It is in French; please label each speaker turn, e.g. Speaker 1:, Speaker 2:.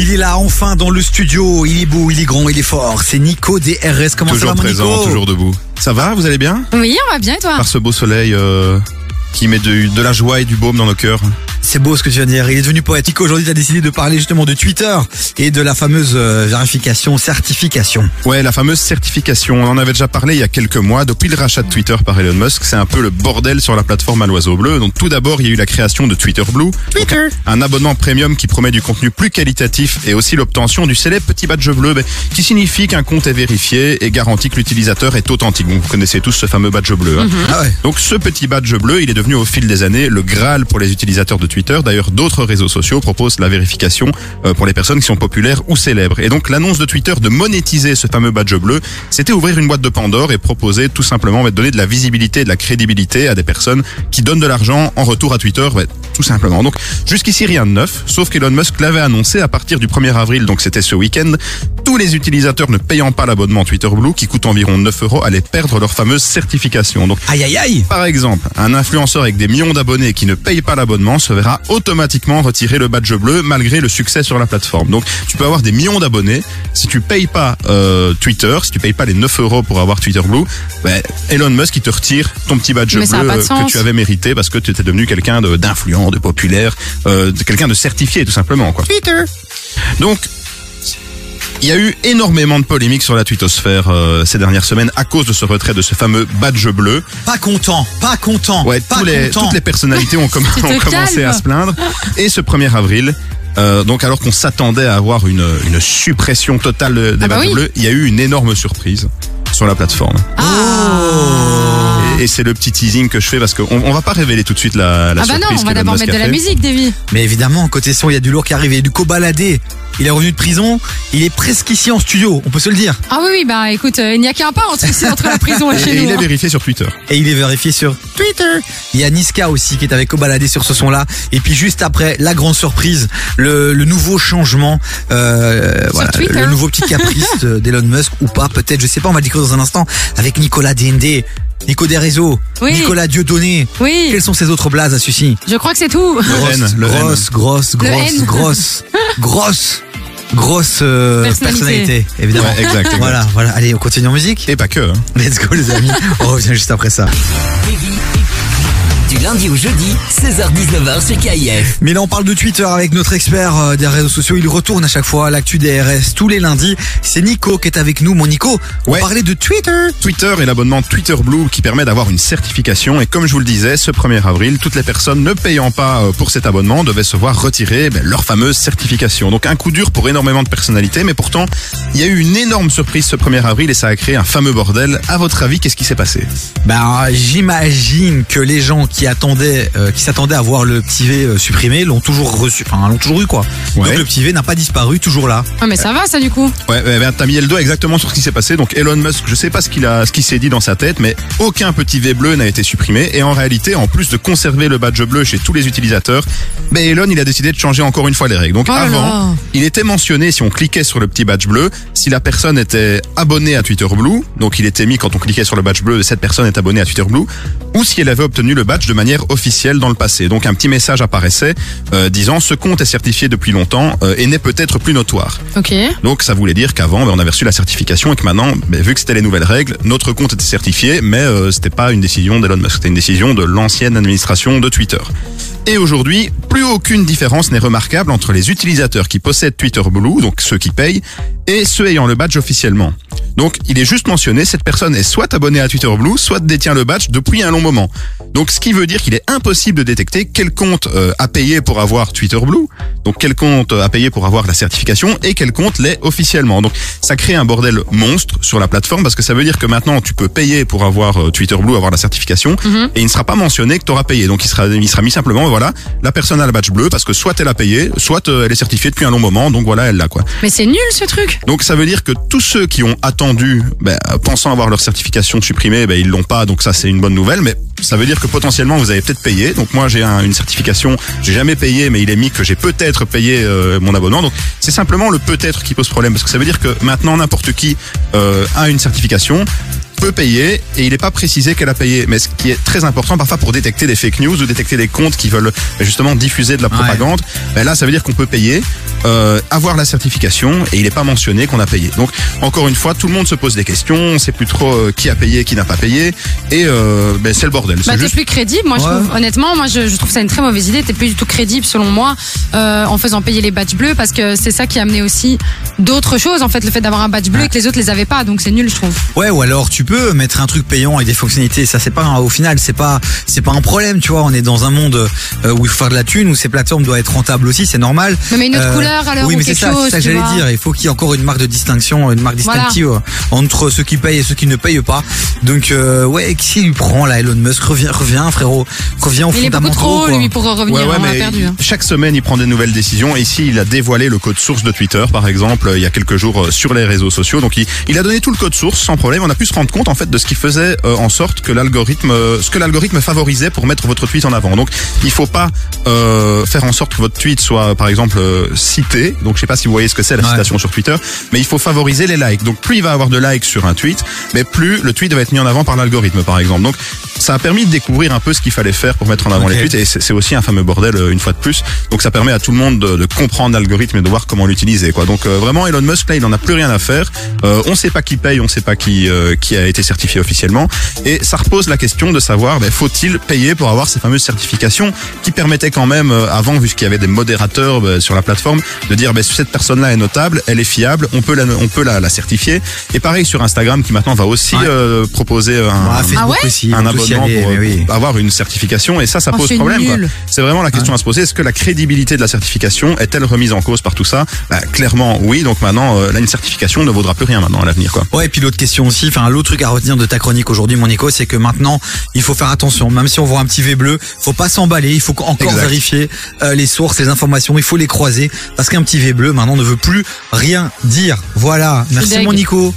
Speaker 1: Il est là enfin dans le studio, il est beau, il est grand, il est fort. C'est Nico DRS. Comment
Speaker 2: toujours
Speaker 1: ça va mon
Speaker 2: présent,
Speaker 1: Nico
Speaker 2: toujours debout. Ça va, vous allez bien?
Speaker 3: Oui, on va bien et toi?
Speaker 2: Par ce beau soleil euh, qui met de, de la joie et du baume dans nos cœurs.
Speaker 1: C'est beau ce que tu viens de dire. Il est devenu poétique. Aujourd'hui, tu as décidé de parler justement de Twitter et de la fameuse euh, vérification, certification.
Speaker 2: Ouais, la fameuse certification, on en avait déjà parlé il y a quelques mois. Depuis le rachat de Twitter par Elon Musk, c'est un peu le bordel sur la plateforme à l'oiseau bleu. Donc tout d'abord, il y a eu la création de Twitter Blue.
Speaker 1: Twitter.
Speaker 2: Un abonnement premium qui promet du contenu plus qualitatif et aussi l'obtention du célèbre petit badge bleu qui signifie qu'un compte est vérifié et garantit que l'utilisateur est authentique. Vous connaissez tous ce fameux badge bleu. hein.
Speaker 1: Ah ouais.
Speaker 2: Donc ce petit badge bleu, il est devenu au fil des années le Graal pour les utilisateurs de Twitter. D'ailleurs, d'autres réseaux sociaux proposent la vérification euh, pour les personnes qui sont populaires ou célèbres. Et donc l'annonce de Twitter de monétiser ce fameux badge bleu, c'était ouvrir une boîte de Pandore et proposer tout simplement de donner de la visibilité et de la crédibilité à des personnes qui donnent de l'argent en retour à Twitter, ouais, tout simplement. Donc jusqu'ici rien de neuf, sauf qu'Elon Musk l'avait annoncé à partir du 1er avril, donc c'était ce week-end, tous les utilisateurs ne payant pas l'abonnement Twitter Blue, qui coûte environ 9 euros, allaient perdre leur fameuse certification. Donc
Speaker 1: Aïe aïe aïe.
Speaker 2: par exemple, un influenceur avec des millions d'abonnés qui ne paye pas l'abonnement se verra automatiquement retirer le badge bleu malgré le succès sur la plateforme. Donc tu peux avoir des millions d'abonnés, si tu payes pas euh, Twitter, si tu payes pas les 9 euros pour avoir Twitter Blue, ben, Elon Musk il te retire ton petit badge
Speaker 3: Mais
Speaker 2: bleu euh, que tu avais mérité parce que tu étais devenu quelqu'un d'influent, de, populaire, euh, de quelqu'un de certifié tout simplement quoi.
Speaker 1: Twitter.
Speaker 2: Donc, il y a eu énormément de polémiques sur la twittosphère euh, ces dernières semaines à cause de ce retrait de ce fameux badge bleu.
Speaker 1: Pas content, pas content.
Speaker 2: Ouais,
Speaker 1: pas
Speaker 2: tous les,
Speaker 1: content.
Speaker 2: toutes les personnalités ont, comm- commencé à se plaindre. Et ce 1er avril, euh, donc alors qu'on s'attendait à avoir une, une suppression totale des
Speaker 3: Ah bah
Speaker 2: badges
Speaker 3: oui.
Speaker 2: bleus, il y a eu une énorme surprise sur la plateforme.
Speaker 3: Ah,
Speaker 2: et c'est le petit teasing que je fais parce qu'on on va pas révéler tout de suite la, la
Speaker 3: ah bah
Speaker 2: surprise
Speaker 3: non, on va d'abord mettre de la musique, Davy.
Speaker 1: Mais évidemment, côté son, il y a du lourd qui arrive. Il y a du cobaladé. Il est revenu de prison. Il est presque ici en studio. On peut se le dire.
Speaker 3: Ah oui, oui, bah écoute, euh, il n'y a qu'un pas entre, ici, entre la prison et
Speaker 2: Et,
Speaker 3: chez
Speaker 2: et
Speaker 3: nous.
Speaker 2: il est
Speaker 3: hein.
Speaker 2: vérifié sur Twitter.
Speaker 1: Et il est vérifié sur Twitter. Il y a Niska aussi qui est avec Cobaladé sur ce son-là. Et puis juste après, la grande surprise, le, le nouveau changement, euh, voilà, le nouveau petit caprice de- d'Elon Musk ou pas, peut-être, je sais pas, on va le découvrir dans un instant, avec Nicolas DND, Nico des réseaux,
Speaker 3: Oui.
Speaker 1: Nicolas Dieudonné.
Speaker 3: Oui,
Speaker 1: Quelles sont ces autres blazes à celui-ci
Speaker 3: je crois que c'est tout.
Speaker 2: Le N, le N.
Speaker 1: grosse, grosse,
Speaker 3: Le
Speaker 1: grosse,
Speaker 3: N.
Speaker 1: grosse, grosse, grosse euh,
Speaker 3: Personnalité.
Speaker 1: personnalité, évidemment.
Speaker 2: Ouais, exact, exact.
Speaker 1: Voilà, voilà. Allez, on continue en musique.
Speaker 2: Et pas que. hein.
Speaker 1: Let's go les amis. On revient juste après ça.
Speaker 4: Du lundi au jeudi, 16h-19h sur KIF.
Speaker 1: Mais là, on parle de Twitter avec notre expert euh, des réseaux sociaux. Il retourne à chaque fois à l'actu des RS tous les lundis. C'est Nico qui est avec nous. Mon Nico, on
Speaker 2: Ouais.
Speaker 1: parlait de Twitter.
Speaker 2: Twitter et l'abonnement Twitter Blue qui permet d'avoir une certification. Et comme je vous le disais, ce 1er avril, toutes les personnes ne payant pas euh, pour cet abonnement devaient se voir retirer ben, leur fameuse certification. Donc un coup dur pour énormément de personnalités, mais pourtant, il y a eu une énorme surprise ce 1er avril et ça a créé un fameux bordel. À votre avis, qu'est-ce qui s'est passé?
Speaker 1: Ben, j'imagine que les gens qui attendaient, euh, qui s'attendaient à voir le petit V euh, supprimé, l'ont toujours reçu, enfin, l'ont toujours eu quoi.
Speaker 2: Ouais.
Speaker 1: Donc le petit V n'a pas disparu, toujours là.
Speaker 3: Ah mais ça va ça du coup.
Speaker 2: Ouais, ouais, ben, t'as mis le doigt exactement sur ce qui s'est passé. Donc Elon Musk, je sais pas ce qu'il a, ce qu'il s'est dit dans sa tête, mais aucun petit V bleu n'a été supprimé. Et en réalité, en plus de conserver le badge bleu chez tous les utilisateurs, ben Elon, il a décidé de changer encore une fois les règles. Donc
Speaker 3: Oh
Speaker 2: avant, il était mentionné si on cliquait sur le petit badge bleu, si la personne était abonnée à Twitter Blue, donc il était mis quand on cliquait sur le badge bleu, cette personne est abonnée à Twitter Blue, ou si elle avait obtenu le badge de manière officielle dans le passé. Donc un petit message apparaissait euh, disant ce compte est certifié depuis longtemps euh, et n'est peut-être plus notoire.
Speaker 3: Ok.
Speaker 2: Donc ça voulait dire qu'avant, ben, on avait reçu la certification et que maintenant, ben, vu que c'était les nouvelles règles, notre compte était certifié, mais euh, c'était pas une décision d'Elon Musk, c'était une décision de l'ancienne administration de Twitter. Et aujourd'hui, plus aucune différence n'est remarquable entre les utilisateurs qui possèdent Twitter Blue, donc ceux qui payent, et ceux ayant le badge officiellement. Donc, il est juste mentionné, cette personne est soit abonnée à Twitter Blue, soit détient le badge depuis un long moment. Donc, ce qui veut dire qu'il est impossible de détecter quel compte euh, a payé pour avoir Twitter Blue, donc quel compte euh, a payé pour avoir la certification et quel compte l'est officiellement. Donc, ça crée un bordel monstre sur la plateforme parce que ça veut dire que maintenant, tu peux payer pour avoir euh, Twitter Blue, avoir la certification, et il ne sera pas mentionné que tu auras payé. Donc, il sera, il sera mis simplement, voilà, la personne a le badge bleu parce que soit elle a payé, soit elle est certifiée depuis un long moment, donc voilà, elle l'a quoi.
Speaker 3: Mais c'est nul ce truc.
Speaker 2: Donc ça veut dire que tous ceux qui ont attendu, ben, pensant avoir leur certification supprimée, ben, ils l'ont pas, donc ça c'est une bonne nouvelle. Mais ça veut dire que potentiellement vous avez peut-être payé. Donc moi j'ai un- une certification, j'ai jamais payé, mais il est mis que j'ai peut-être payé euh, mon abonnement. Donc c'est simplement le peut-être qui pose problème, parce que ça veut dire que maintenant n'importe qui euh, a une certification. Peut payer et il n'est pas précisé qu'elle a payé. Mais ce qui est très important parfois pour détecter des fake news ou détecter des comptes qui veulent euh, justement diffuser de la propagande, ben là ça veut dire qu'on peut payer, euh, avoir la certification et il n'est pas mentionné qu'on a payé. Donc encore une fois, tout le monde se pose des questions, on sait plus trop euh, qui a payé, qui n'a pas payé et euh, ben, c'est le bordel.
Speaker 3: Bah, t'es
Speaker 2: juste-
Speaker 3: plus crédible, moi je
Speaker 1: Ouais.
Speaker 3: trouve, honnêtement, moi je, je trouve ça une très mauvaise idée, t'es plus du tout crédible selon moi euh, en faisant payer les badges bleus parce que c'est ça qui a amené aussi d'autres choses en fait, le fait d'avoir un badge bleu et que les autres les avaient pas, donc c'est nul je trouve.
Speaker 1: Ouais, ou alors tu peux mettre un truc payant avec des fonctionnalités. Ça, c'est pas un- au final, c'est pas, c'est pas un problème, tu vois. On est dans un monde euh, où il faut faire de la thune, où ces plateformes doivent être rentables aussi, c'est normal.
Speaker 3: Mais, mais une autre
Speaker 1: Euh,
Speaker 3: couleur alors
Speaker 1: oui,
Speaker 3: ou
Speaker 1: mais c'est ça,
Speaker 3: chose.
Speaker 1: c'est ça que j'allais dire. Il faut qu'il y ait encore une marque de distinction, une marque distinctive euh, entre ceux qui payent et ceux qui ne payent pas. Donc, euh, ouais, qui lui prend là, Elon Musk Reviens, reviens, frérot, reviens au
Speaker 3: Il est beaucoup
Speaker 1: fondamentaux.
Speaker 3: trop
Speaker 1: quoi.
Speaker 3: lui pour revenir,
Speaker 2: Ouais, ouais,
Speaker 3: on a
Speaker 2: mais
Speaker 3: perdu. hein.
Speaker 2: chaque semaine, il prend des nouvelles décisions. Et Ici, il a dévoilé le code source de Twitter, par exemple, il y a quelques jours sur les réseaux sociaux. Donc, il, il a donné tout le code source sans problème. On a pu se rendre compte, en fait, de ce qui faisait euh, en sorte que l'algorithme, euh, ce que l'algorithme favorisait pour mettre votre tweet en avant. Donc, il faut pas euh, faire en sorte que votre tweet soit, par exemple, cité. Donc, je sais pas si vous voyez ce que c'est la
Speaker 1: Ouais.
Speaker 2: citation sur Twitter, mais il faut favoriser les likes. Donc, plus il va avoir de likes sur un tweet, mais plus le tweet va être mis en avant par l'algorithme, par exemple. Donc, ça a permis de découvrir un peu ce qu'il fallait faire pour mettre en avant les tweets. Et c'est aussi un fameux bordel une fois de plus. Donc ça permet à tout le monde de, de comprendre l'algorithme et de voir comment l'utiliser. Quoi. Donc vraiment Elon Musk là, il en a plus rien à faire. On sait pas qui paye, on sait pas qui qui a été certifié officiellement. Et ça repose la question de savoir ben, faut-il payer pour avoir ces fameuses certifications qui permettaient quand même euh, avant, vu qu'il y avait des modérateurs ben, sur la plateforme, de dire ben, cette personne-là est notable, elle est fiable, on peut la on peut la, la certifier. Et pareil sur Instagram qui maintenant va aussi
Speaker 1: Ouais.
Speaker 2: euh, proposer un,
Speaker 1: Ah, Facebook
Speaker 3: Ah ouais
Speaker 1: aussi,
Speaker 2: un
Speaker 1: aussi
Speaker 2: abonnement
Speaker 1: aller,
Speaker 2: pour euh,
Speaker 1: oui.
Speaker 2: avoir une certification et ça ça
Speaker 3: Oh,
Speaker 2: pose problème c'est vraiment la question à se poser est-ce que la crédibilité de la certification est-elle remise en cause par tout ça? Bah, clairement oui donc maintenant euh, là une certification ne vaudra plus rien maintenant à l'avenir quoi
Speaker 1: Ouais, et puis l'autre question aussi, enfin l'autre truc à retenir de ta chronique aujourd'hui, mon Nico, c'est que maintenant il faut faire attention. Même si on voit un petit V bleu, faut pas s'emballer. Il faut encore
Speaker 2: Exact.
Speaker 1: vérifier euh, les sources, les informations. Il faut les croiser parce qu'un petit V bleu maintenant ne veut plus rien dire. Voilà. Merci mon Nico.